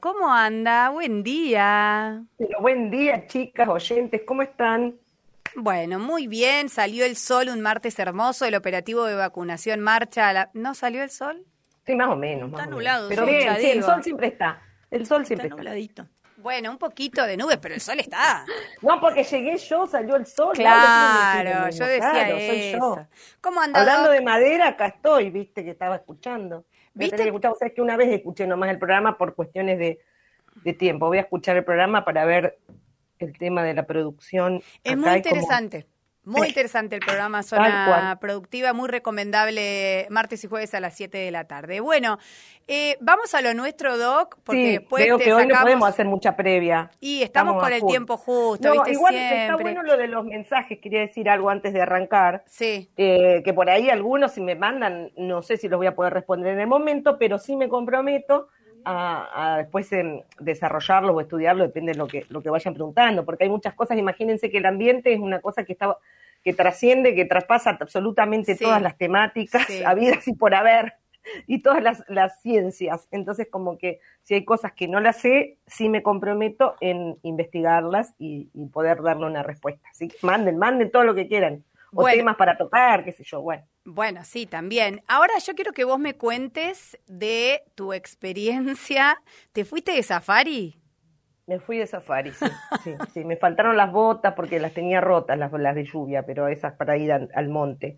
¿Cómo anda? Buen día. Pero buen día, chicas, oyentes, ¿cómo están? Bueno, muy bien. Salió el sol un martes hermoso. El operativo de vacunación marcha. A la... ¿No salió el sol? Sí, más o menos. Está nublado. Pero bien, sí, el sol siempre está. El sol siempre Está nubladito. Bueno, un poquito de nubes, pero el sol está. No, porque llegué yo, salió el sol. Claro, yo decía claro, soy eso. yo. ¿Cómo anda? Hablando de madera, acá estoy, viste que estaba escuchando. ¿Viste? tener que escuchar, o sea, que una vez escuché nomás el programa por cuestiones de, de tiempo. Voy a escuchar el programa para ver el tema de la producción. Es acá muy interesante. Muy interesante el programa Zona. Productiva, muy recomendable martes y jueves a las 7 de la tarde. Bueno, eh, vamos a lo nuestro, Doc, porque Sí, después te que hoy no podemos hacer mucha previa. Y estamos, Estamos con el full. tiempo justo, No, ¿viste? igual Siempre. está bueno lo de los mensajes, quería decir algo antes de arrancar. Sí. Eh, que por ahí algunos si me mandan, no sé si los voy a poder responder en el momento, pero sí me comprometo a, a después em, desarrollarlo o estudiarlo, depende de lo que, lo que vayan preguntando, porque hay muchas cosas, imagínense que el ambiente es una cosa que está que trasciende, que traspasa absolutamente Sí. todas las temáticas Sí. habidas y por haber, y todas las, las ciencias. Entonces, como que si hay cosas que no las sé, sí me comprometo en investigarlas y, y poder darle una respuesta. Así manden, manden todo lo que quieran. O Bueno. temas para tocar, qué sé yo, bueno. Bueno, sí, también. Ahora yo quiero que vos me cuentes de tu experiencia. ¿Te fuiste de safari? Me fui de safari, sí, sí, sí. Me faltaron las botas porque las tenía rotas, las, las de lluvia, pero esas para ir al, al monte.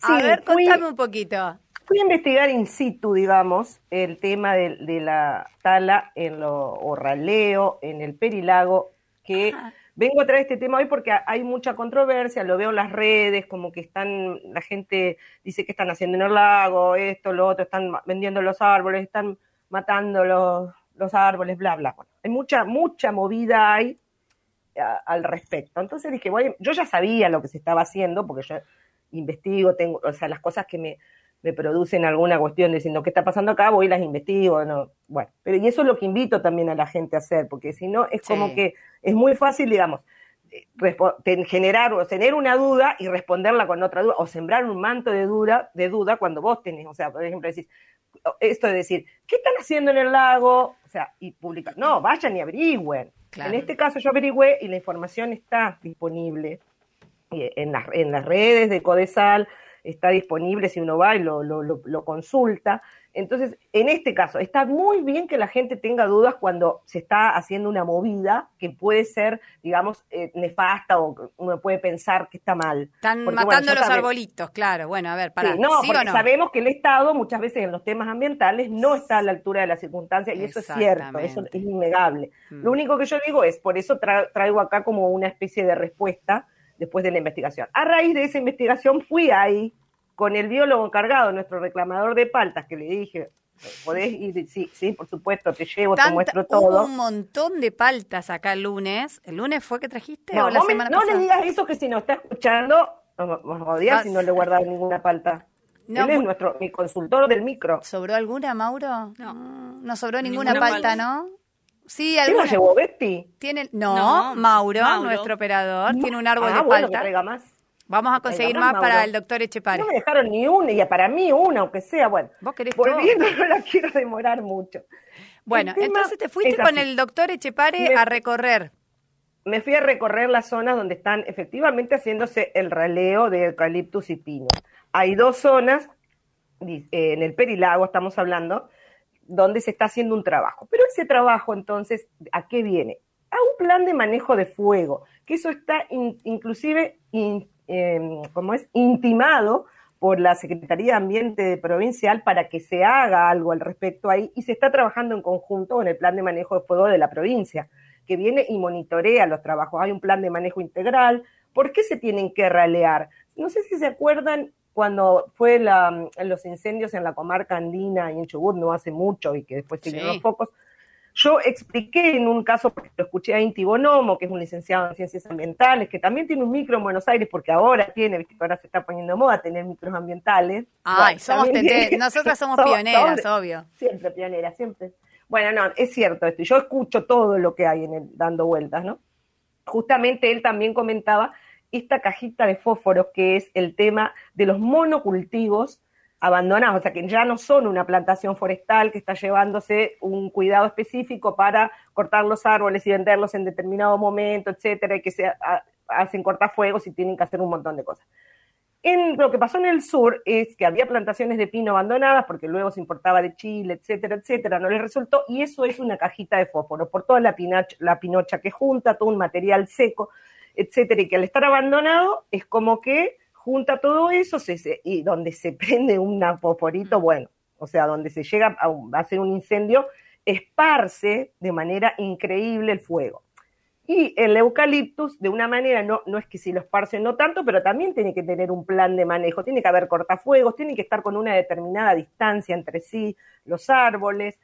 a Sí, ver, fui, contame un poquito. fui a investigar in situ, digamos, el tema de, de la tala en lo, o raleo en el Perilago, que Ajá. Vengo a traer este tema hoy porque hay mucha controversia, lo veo en las redes, como que están, la gente dice que están haciendo en el lago, esto, lo otro, están vendiendo los árboles, están matando los, árboles, bla, bla. Bueno, hay mucha, mucha movida hay a- al respecto. Entonces dije, bueno, yo ya sabía lo que se estaba haciendo, porque yo investigo, tengo, o sea, las cosas que me, me producen alguna cuestión diciendo qué está pasando acá, voy y las investigo, no, bueno, pero y eso es lo que invito también a la gente a hacer, porque si no es como Sí. que es muy fácil, digamos, eh, generar o tener una duda y responderla con otra duda, o sembrar un manto de duda, de duda cuando vos tenés, o sea, por ejemplo, decís, esto de decir, ¿qué están haciendo en el lago? O sea, y publicar, no, vayan y averigüen. Claro. En este caso yo averigüé y la información está disponible eh, en las, en las redes de Codesal, está disponible si uno va y lo, lo, lo- lo consulta. Entonces, en este caso, está muy bien que la gente tenga dudas cuando se está haciendo una movida que puede ser, digamos, eh, nefasta o uno puede pensar que está mal. Están Porque, matando los sabe- arbolitos, claro. Bueno, a ver, para. Sí, no, ¿Sí porque no? sabemos que el Estado muchas veces en los temas ambientales no está a la altura de las circunstancias y eso es cierto, eso es innegable. Mm. Lo único que yo digo es, por eso tra- traigo acá como una especie de respuesta después de la investigación. A raíz de esa investigación fui ahí con el biólogo encargado, nuestro reclamador de paltas, que le dije, podés ir, sí, sí, por supuesto, te llevo, te muestro Hubo todo. un montón de paltas acá el lunes. ¿El lunes fue que trajiste No, o la no, me- semana no le digas eso que si no está escuchando, nos Vas- si no le he guardado ninguna palta. No, Él es nuestro, mi consultor del micro. ¿Sobró alguna, Mauro? No. Mm, No sobró ninguna, Ninguna palta, palta. ¿no? Sí, ¿Quién lo alguna. llevó, Betty? Tiene, no, No, Mauro, Mauro. nuestro operador, tiene un árbol ah, de bueno, palta. más. Vamos a conseguir más más, para el doctor Echepare. No me dejaron ni una, y para mí una, aunque sea, bueno. Vos querés todo. Volviendo, no la quiero demorar mucho. Bueno, entonces te fuiste con el doctor Echepare Me- a recorrer. Me fui a recorrer las zonas donde están efectivamente haciéndose el raleo de eucaliptus y pino. Hay dos zonas, eh, en el Perilago estamos hablando, donde se está haciendo un trabajo. Pero ese trabajo, entonces, ¿a qué viene? A un plan de manejo de fuego, que eso está in- inclusive, in- em, ¿cómo es? Intimado por la Secretaría de Ambiente Provincial para que se haga algo al respecto ahí y se está trabajando en conjunto con el plan de manejo de fuego de la provincia, que viene y monitorea los trabajos. Hay un plan de manejo integral. ¿Por qué se tienen que ralear? No sé si se acuerdan cuando fue la, los incendios en la comarca andina y en Chubut no hace mucho y que después siguieron Sí. los focos. Yo expliqué en un caso, porque lo escuché a Inti Bonomo, que es un licenciado en ciencias ambientales, que también tiene un micro en Buenos Aires, porque ahora tiene, viste ahora se está poniendo moda tener micros ambientales. Ay, Bueno, somos tiene- nosotras somos pioneras, somos- obvio. Siempre pionera, siempre. Bueno, no, es cierto esto. Yo escucho todo lo que hay en el dando vueltas, ¿no? Justamente él también comentaba esta cajita de fósforos que es el tema de los monocultivos abandonadas, o sea que ya no son una plantación forestal que está llevándose un cuidado específico para cortar los árboles y venderlos en determinado momento, etcétera, y que se hacen cortafuegos y tienen que hacer un montón de cosas. En lo que pasó en el sur es que había plantaciones de pino abandonadas porque luego se importaba de Chile, etcétera, etcétera, no les resultó y eso es una cajita de fósforo por toda la, la pinocha que junta, todo un material seco, etcétera, y que al estar abandonado es como que junta todo eso y donde se prende un fosforito, bueno, o sea, donde se llega a, hacer un incendio, esparce de manera increíble el fuego. Y el eucaliptus, de una manera, no, no es que si lo esparce no tanto, pero también tiene que tener un plan de manejo, tiene que haber cortafuegos, tiene que estar con una determinada distancia entre sí los árboles.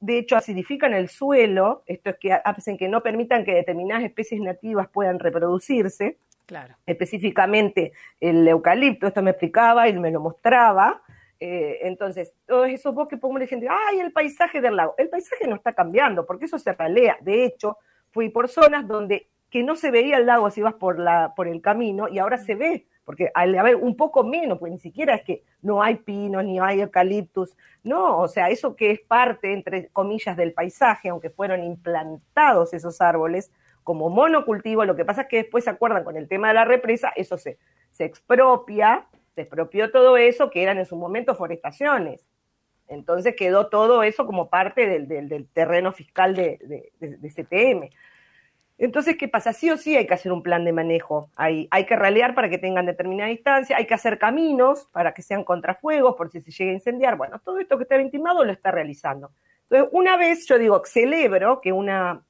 De hecho, acidifican el suelo, esto es que hacen que no permitan que determinadas especies nativas puedan reproducirse. Claro. Específicamente el eucalipto, esto me explicaba y me lo mostraba. Eh, entonces, todos esos bosques, pongo gente, ay, el paisaje del lago. El paisaje no está cambiando, porque eso se ralea. De hecho, fui por zonas donde que no se veía el lago si ibas por, la, por el camino y ahora se ve, porque al haber un poco menos, pues ni siquiera es que no hay pinos ni hay eucaliptus, no, o sea, eso que es parte, entre comillas, del paisaje, aunque fueron implantados esos árboles, como monocultivo, lo que pasa es que después se acuerdan con el tema de la represa, eso se, se expropia, se expropió todo eso que eran en su momento forestaciones. Entonces quedó todo eso como parte del, terreno fiscal de, de, CTM. Entonces, ¿qué pasa? Sí o sí hay que hacer un plan de manejo. Hay, hay que ralear para que tengan determinada distancia, hay que hacer caminos para que sean contrafuegos por si se llega a incendiar. Bueno, todo esto que está intimado lo está realizando. Entonces, una vez yo digo, celebro que una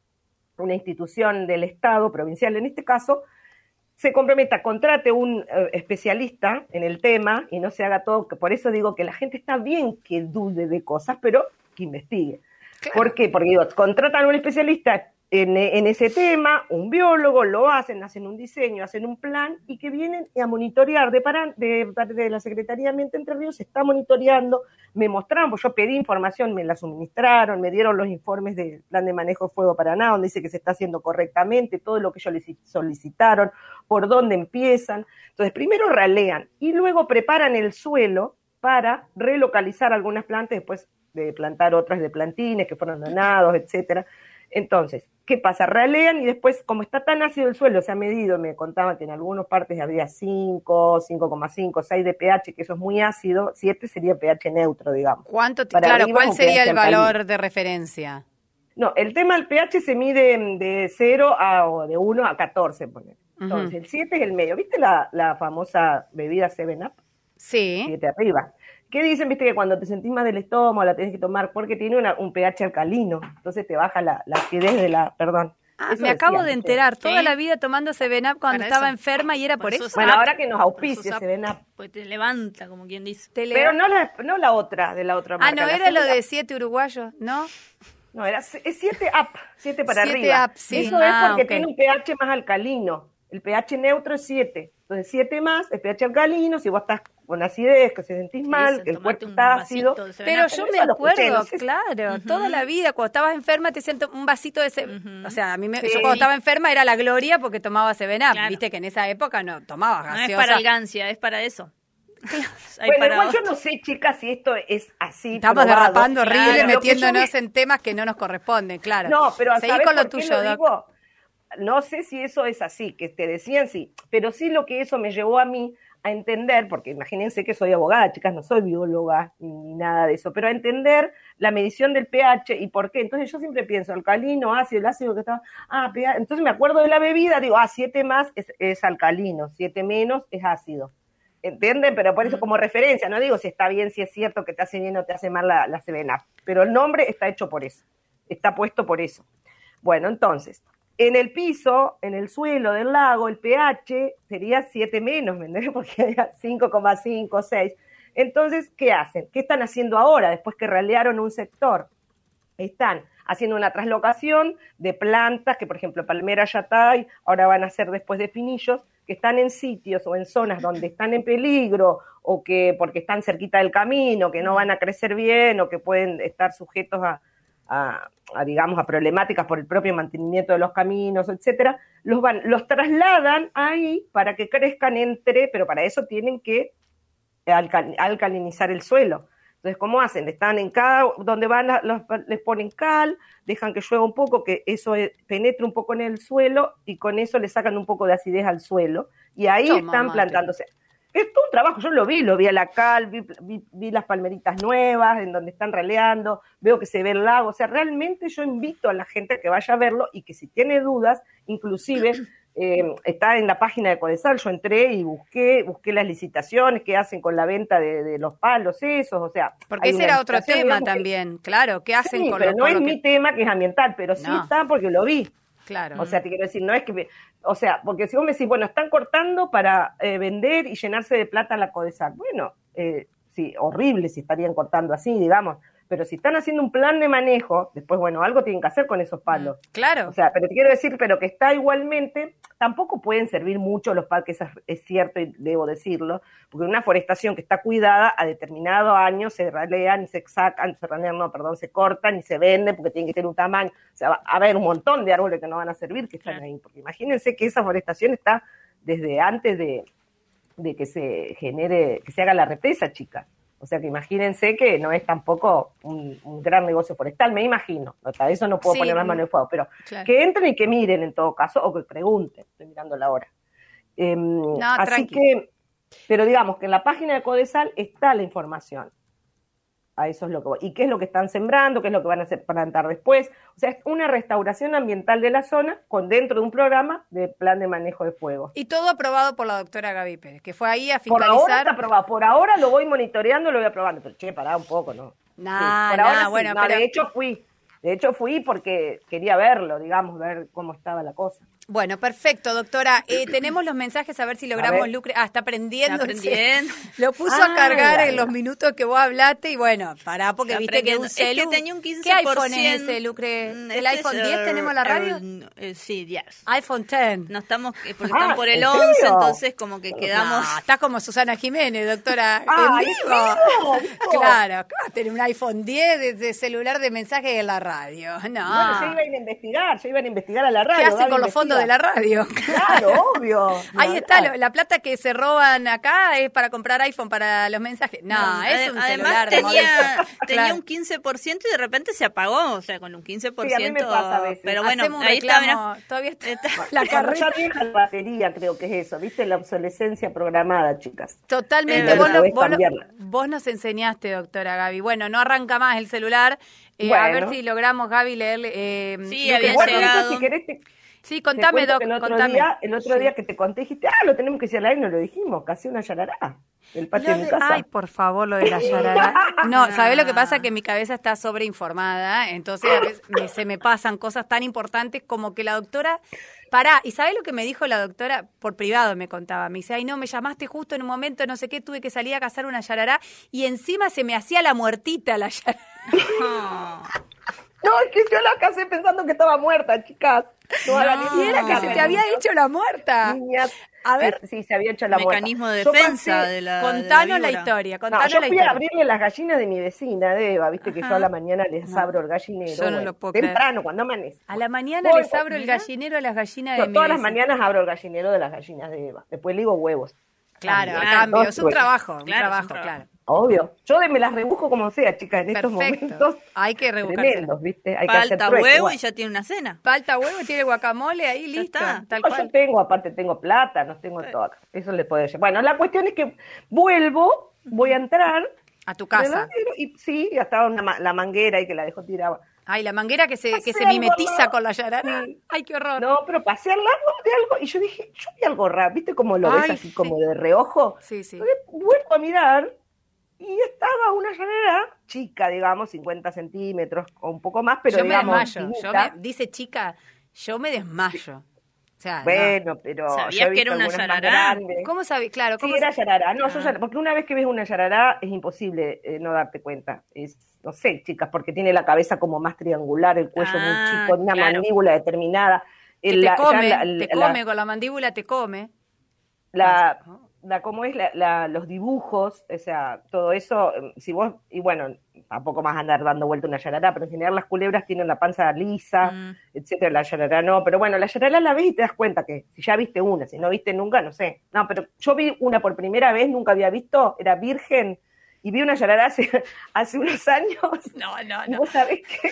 una institución del Estado, provincial en este caso, se comprometa, contrate un eh, especialista en el tema y no se haga todo, por eso digo que la gente está bien que dude de cosas, pero que investigue. ¿Por qué? Porque digo, contratan a un especialista en, ese tema, un biólogo, lo hacen, hacen un diseño, hacen un plan y que vienen a monitorear de, de, de la Secretaría de Ambiente Entre Ríos, se está monitoreando, me mostraron, pues yo pedí información, me la suministraron, me dieron los informes del plan de manejo de fuego Paraná, donde dice que se está haciendo correctamente, todo lo que ellos solicitaron, por dónde empiezan. Entonces, primero ralean y luego preparan el suelo para relocalizar algunas plantas, después de plantar otras de plantines que fueron donados, etcétera. Entonces, ¿qué pasa? Ralean y después, como está tan ácido el suelo, se ha medido, me contaban que en algunas partes había 5, 5,5, 6 de pH, que eso es muy ácido, 7 sería pH neutro, digamos. ¿Cuánto, claro, ¿cuál sería el valor de referencia? No, el tema del pH se mide de 0 a, o de 1 a 14, poner. Entonces, el 7 es el medio. ¿Viste la, la famosa bebida 7-Up? Sí. 7 arriba. ¿Qué dicen? Viste que cuando te sentís más del estómago la tenés que tomar porque tiene un pH alcalino, entonces te baja la, acidez de la, perdón. Ah, me acabo de enterar, toda la vida tomando Seven cuando estaba enferma y era por, eso. Bueno, ahora que nos auspicia Seven Pues te levanta, como quien dice. Pero no la, no la otra, de la otra marca. Ah, no, era lo de siete uruguayos, ¿no? No, era 7 up, 7 para arriba. Up, sí. Eso es ah, porque tiene un pH más alcalino. El pH neutro es 7. Entonces, 7 más, el pH alcalino, si vos estás con acidez, que se sentís mal, que el cuerpo está ácido. Pero yo me acuerdo, claro, toda la vida, cuando estabas enferma te siento un vasito de ese, o sea, a mí me, yo cuando estaba enferma era la gloria porque tomaba Seven viste que en esa época no tomaba gaseosa. No es para algancia, es para eso. bueno, igual yo no sé, chicas, si esto es así. Estamos derrapando horrible, metiéndonos en temas que no nos corresponden, claro. No, pero Seguí con lo tuyo, no sé si eso es así, que te decían sí, pero sí lo que eso me llevó a mí a entender, porque imagínense que soy abogada, chicas, no soy bióloga ni nada de eso, pero a entender la medición del pH y por qué. Entonces yo siempre pienso, alcalino, ácido, el ácido que estaba, ah, pH. entonces me acuerdo de la bebida, digo, ah, 7 más es, alcalino, 7 menos es ácido. ¿Entienden? Pero por eso como referencia, no digo si está bien, si es cierto que te hace bien o te hace mal la, la pero el nombre está hecho por eso, está puesto por eso. Bueno, entonces, en el piso, en el suelo del lago, el pH sería 7 menos, ¿me entiendes? Porque hay 5,5, 6. Entonces, ¿qué hacen? ¿Qué están haciendo ahora después que ralearon un sector? Están haciendo una traslocación de plantas que, por ejemplo, palmera yatay, ahora van a ser después de pinillos, que están en sitios o en zonas donde están en peligro o que porque están cerquita del camino, que no van a crecer bien o que pueden estar sujetos a, digamos, a problemáticas por el propio mantenimiento de los caminos, etcétera, los, van, los trasladan ahí para que crezcan entre, pero para eso tienen que alcalinizar el suelo. Entonces, ¿cómo hacen? Están en cada, donde van, les ponen cal, dejan que llueva un poco, que eso penetre un poco en el suelo y con eso le sacan un poco de acidez al suelo y ahí están plantándose. Es todo un trabajo, yo lo vi, lo vi a la cal, vi, las palmeritas nuevas en donde están raleando, veo que se ve el lago, o sea, realmente yo invito a la gente a que vaya a verlo y que si tiene dudas, inclusive eh, está en la página de Codesal, yo entré y busqué, busqué las licitaciones que hacen con la venta de, los palos esos, o sea... Porque ese era otro tema también, claro, ¿qué hacen sí, con pero no es mi tema que es ambiental, pero sí está porque lo vi. Claro. O sea, te quiero decir, no es que... O sea, porque si vos me decís, bueno, están cortando para eh, vender y llenarse de plata la Codesal. Bueno, eh, sí, horrible si estarían cortando así, digamos pero si están haciendo un plan de manejo, después, bueno, algo tienen que hacer con esos palos. Mm, claro. O sea, pero te quiero decir, pero que está igualmente, tampoco pueden servir mucho los parques, es cierto y debo decirlo, porque una forestación que está cuidada a determinado año se ralean y se sacan, se ralean, no, perdón, se cortan y se venden porque tienen que tener un tamaño. O sea, va a haber un montón de árboles que no van a servir que están ahí, porque imagínense que esa forestación está desde antes de, de que se genere, que se haga la represa, chicas. O sea que imagínense que no es tampoco un, gran negocio forestal, me imagino. Para eso no puedo poner las manos en fuego, pero que entren y que miren en todo caso, o que pregunten. Estoy mirando la hora. Em, así que, pero digamos que en la página de Codesal está la información. A eso es lo que voy. ¿Y qué es lo que están sembrando? ¿Qué es lo que van a hacer plantar después? O sea, es una restauración ambiental de la zona con dentro de un programa de plan de manejo de fuego. Y todo aprobado por la doctora Gaby Pérez, que fue ahí a fiscalizar. Por ahora está aprobado. Por ahora lo voy monitoreando, lo voy aprobando. Pero che, pará un poco, ¿no? Nah, bueno, pero... De hecho fui. De hecho fui porque quería verlo, digamos, ver cómo estaba la cosa. Bueno, perfecto, doctora. Eh, tenemos los mensajes a ver si logramos lucre. Ah, está aprendiendo. Lo puso a ah, cargar en los minutos que vos hablaste y bueno, pará, porque viste que un celu. Es que tenía un 15%. ¿Qué iPhone es ese, Lucre? Mm, ¿El este iPhone 10 tenemos la radio? Eh, sí, 10. iPhone 10. No estamos, eh, porque están ah, por el 11, entonces como que quedamos. No, estás como Susana Jiménez, doctora. Ah, Claro, ¿cómo tener un iPhone 10 de, celular de mensajes en la radio? No. Bueno, yo iba a ir a investigar, yo iba a investigar a la radio. ¿Qué hacen con los fondos de la radio. Claro, obvio. Ahí está, la plata que se roban acá es para comprar iPhone para los mensajes. No, es un además tenía, tenía un 15% y de repente se apagó, o sea, con un 15%. Sí, a mí me pasa a veces. Pero bueno, ahí está, todavía está, la carrera. Ya la batería, creo que es eso, ¿viste? La obsolescencia programada, chicas. Totalmente. Vos, vos, nos enseñaste, doctora Gaby. Bueno, no arranca más el celular. Eh, a ver si logramos, Gaby, leerle. Eh, sí, había llegado. Si querés, te, Sí, contame, Doc, el otro contame. Día, el otro día que te conté, dijiste, ah, lo tenemos que decir al aire, no lo dijimos, casi una yarará. El patio de, mi casa. Ay, por favor, lo de la yarará. No, ¿sabes lo que pasa? Que mi cabeza está sobreinformada, entonces a veces se me pasan cosas tan importantes como que la doctora Pará, ¿y sabes lo que me dijo la doctora? Por privado me contaba. Me dice, ay, no, me llamaste justo en un momento, no sé qué, tuve que salir a cazar una yarará y encima se me hacía la muertita la yarará. No, es que yo la casé pensando que estaba muerta, chicas. No, y era que se te había hecho la muerta. A ver, sí, se había hecho la mecanismo de defensa de la. Contanos la, historia. Contanos yo fui a abrirle las gallinas de mi vecina, de Eva. Viste que yo a la mañana les abro el gallinero. Yo no lo puedo Temprano, cuando amanece. A la mañana les abro el gallinero a las gallinas de mi Todas las mañanas abro el gallinero de las gallinas de Eva. Después le digo huevos. Claro, a cambio. Es un trabajo, un trabajo, claro. Obvio. Yo me las rebujo como sea, chicas, en estos momentos. Hay que rebujarse. ¿viste? Hay Falta huevo y ya tiene una cena. Falta huevo y tiene guacamole ahí listo. Tal cual. Yo tengo, aparte tengo plata, no tengo todo acá. Eso le puede decir. Bueno, la cuestión es que vuelvo, voy a entrar. A tu casa. Y, sí, ya estaba la manguera y que la dejó tirada. Ay, la manguera que se, que se mimetiza con la yarara. Ay, qué horror. No, pero pasé al lado de algo y yo dije, yo vi algo raro, ¿viste cómo lo ves así como de reojo? Sí, sí. vuelvo a mirar y estaba una llanera chica, digamos, 50 centímetros o un poco más, pero yo digamos. Me desmayo. dice chica, yo me desmayo. O sea, bueno, pero. ¿Sabías que era una yarará? ¿Cómo sabías? Claro, ¿cómo sí, era yarará. No, yo, ah. porque una vez que ves una yarará es imposible eh, no darte cuenta. Es, no sé, chicas, porque tiene la cabeza como más triangular, el cuello muy ah, chico, una mandíbula determinada. te come, te come, con la mandíbula te come. La, la cómo es la, los dibujos, o sea, todo eso, em, si vos, y bueno, tampoco más andar dando vuelta una yarará, pero en general las culebras tienen la panza lisa, mm. etcétera, la yarará no, pero bueno, la yarará la ves y te das cuenta que si ya viste una, si no viste nunca, no sé. No, pero yo vi una por primera vez, nunca había visto, era virgen, y vi una yarará hace, hace unos años. No, no, no. vos sabés que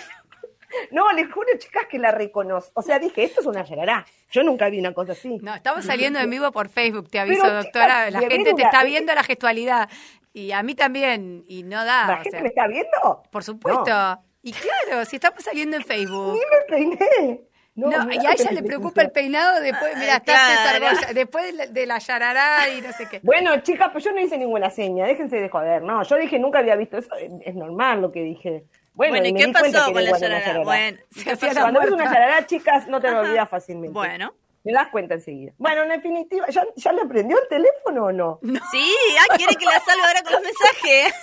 no, les juro, chicas, que la reconozco. O sea, dije, esto es una yarará. Yo nunca vi una cosa así. No, estamos saliendo en vivo por Facebook, te aviso, doctora. la gente te está viendo la gestualidad. Y a mí también, y no da. ¿La gente me está viendo? Por supuesto. Y claro, si estamos saliendo en Facebook. Sí, me peiné. No, y a ella le preocupa el peinado después, mira, está César después de la, yarará y no sé qué. Bueno, chicas, pues yo no hice ninguna seña, déjense de joder, no, yo dije nunca había visto eso, es normal lo que dije. Bueno, ¿y, qué pasó con la yarará? Bueno, cuando ves una yarará, chicas, no te lo olvidas fácilmente. Bueno. Me das cuenta enseguida. Bueno, en definitiva, ¿ya, ¿ya le prendió el teléfono o no? Sí, ah, quiere que la salga ahora con los mensajes.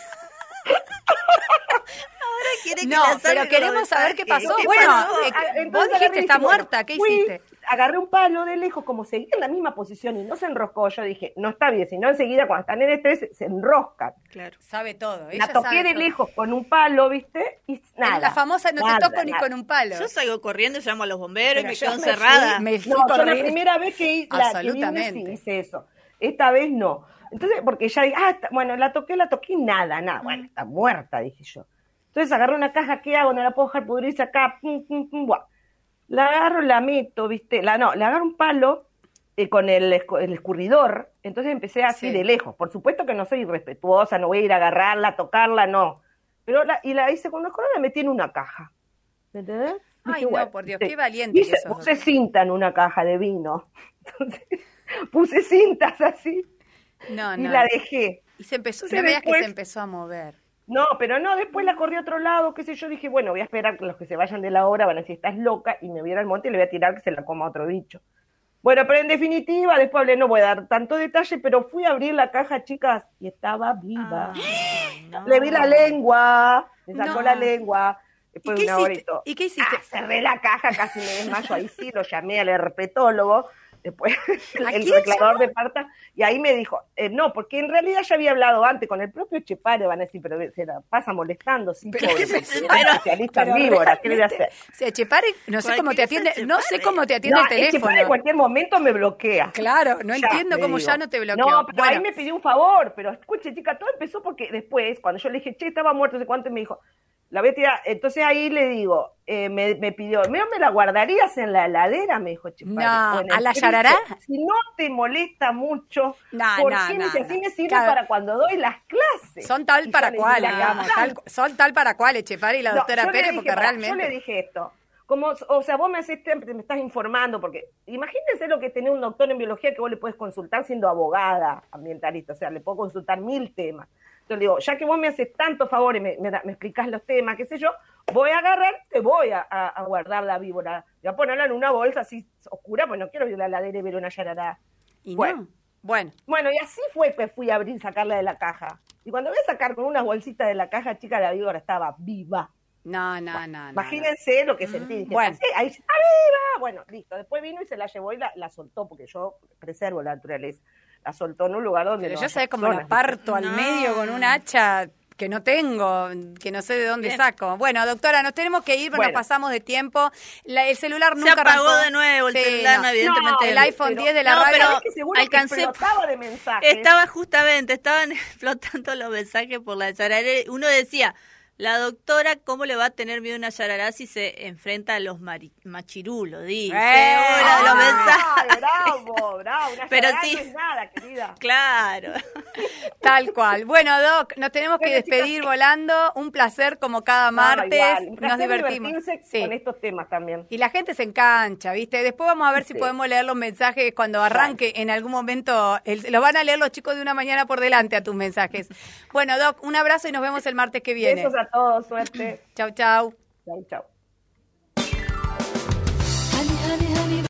ahora quiere que no, la salga pero queremos saber qué pasó. bueno, vos dijiste está muerta, ¿qué hiciste? Agarré un palo de lejos, como seguía en la misma posición y no se enroscó, yo dije, no está bien, sino enseguida cuando están en estrés se enroscan. Claro, sabe todo. la toqué de lejos con un palo, ¿viste? Y nada. La famosa no te toco ni con un palo. Yo salgo corriendo, llamo a los bomberos y me quedo encerrada. no, yo la primera vez que, la, que hice eso. Esta vez no. Entonces, porque ya dije, ah, bueno, la toqué, la toqué, nada, nada. Bueno, está muerta, dije yo. Entonces agarré una caja, ¿qué hago? No la puedo dejar pudrirse acá, pum, pum, pum, buah la agarro, la meto, ¿viste? La, no, le agarro un palo eh, con el, el, escurridor, entonces empecé así de lejos. Por supuesto que no soy irrespetuosa, no voy a ir a agarrarla, tocarla, no. Pero la, y la hice con una corona, la metí en una caja. ¿Me entendés? Ay, no, por Dios, qué valiente. puse cinta en una caja de vino. Entonces, puse cintas así. No, no. Y la dejé. Y se empezó, se veía que se empezó a mover. No, pero no, después la corrí a otro lado, qué sé yo, dije, bueno, voy a esperar que los que se vayan de la hora van a decir, estás loca, y me voy al monte y le voy a tirar que se la coma otro bicho. Bueno, pero en definitiva, después hablé, no voy a dar tanto detalle, pero fui a abrir la caja, chicas, y estaba viva. Ah, le vi la lengua, me sacó la lengua. Después de una hora ¿Y qué hiciste? Ah, cerré la caja, casi me desmayo, ahí sí, lo llamé al herpetólogo después el reclamador de parta, y ahí me dijo, eh, no, porque en realidad ya había hablado antes con el propio Chepare, van a decir, pero se la pasa molestando, sí, pero, pobre, pero, especialista víbora, ¿qué le voy a hacer? O sea, Chepare, no sé cómo te atiende, no sé cómo te atiende el teléfono. Chepare en cualquier momento me bloquea. Claro, no entiendo cómo ya no te bloquea. No, pero ahí me pidió un favor, pero escuche, chica, todo empezó porque después, cuando yo le dije, che, estaba muerto, no sé cuánto, me dijo, la voy a tirar. Entonces ahí le digo, eh, me, me, pidió, ¿me, ¿me la guardarías en la heladera? Me dijo No, ¿a la yarará? Si no te molesta mucho, no, ¿por no, qué no, así me sirve para cuando doy las clases? Son tal para cual, digamos, son tal para cual, Chepari y la doctora Pérez, porque realmente... Yo le dije esto, como, o sea, vos me, haces, me estás informando, porque imagínense lo que tener un doctor en biología que vos le puedes consultar siendo abogada ambientalista, o sea, le puedo consultar mil temas. Entonces digo, ya que vos me haces tanto favor y me, me, me explicás los temas, qué sé yo, voy a agarrar, te voy a, a, guardar la víbora. Voy a ponerla en una bolsa así oscura, pues no quiero ir a la ladera y ver una yarará. Y bueno, bueno. Bueno, y así fue que fui a abrir, sacarla de la caja. Y cuando voy a sacar con una bolsita de la caja, chica, la víbora estaba viva. No, no, no. Imagínense lo que sentí. Dije, bueno. ahí, ¡arriba! Bueno, listo. Después vino y se la llevó y la, la soltó, porque yo preservo la naturaleza la soltó en un lugar donde Pero yo sé cómo la parto al medio con un hacha que no tengo, que no sé de dónde saco. Bueno, doctora, nos tenemos que ir porque nos pasamos de tiempo. el celular nunca Se apagó de nuevo el celular, evidentemente. el iPhone 10 de la radio. pero alcancé. De mensajes. Estaba justamente, estaban flotando los mensajes por la Uno decía, la doctora, ¿cómo le va a tener miedo a una yarará si se enfrenta a los machirulos? Dice. ¡Eh! los bravo, bravo. Una Pero sí. no es nada, querida. Claro. Tal cual. Bueno, Doc, nos tenemos que despedir volando. Un placer como cada martes. nos divertimos. Sí. Con estos temas también. Y la gente se engancha, ¿viste? Después vamos a ver si podemos leer los mensajes cuando arranque en algún momento. lo van a leer los chicos de una mañana por delante a tus mensajes. Bueno, Doc, un abrazo y nos vemos el martes que viene. Besos a todos, suerte. Chau, chau. Chau, chau.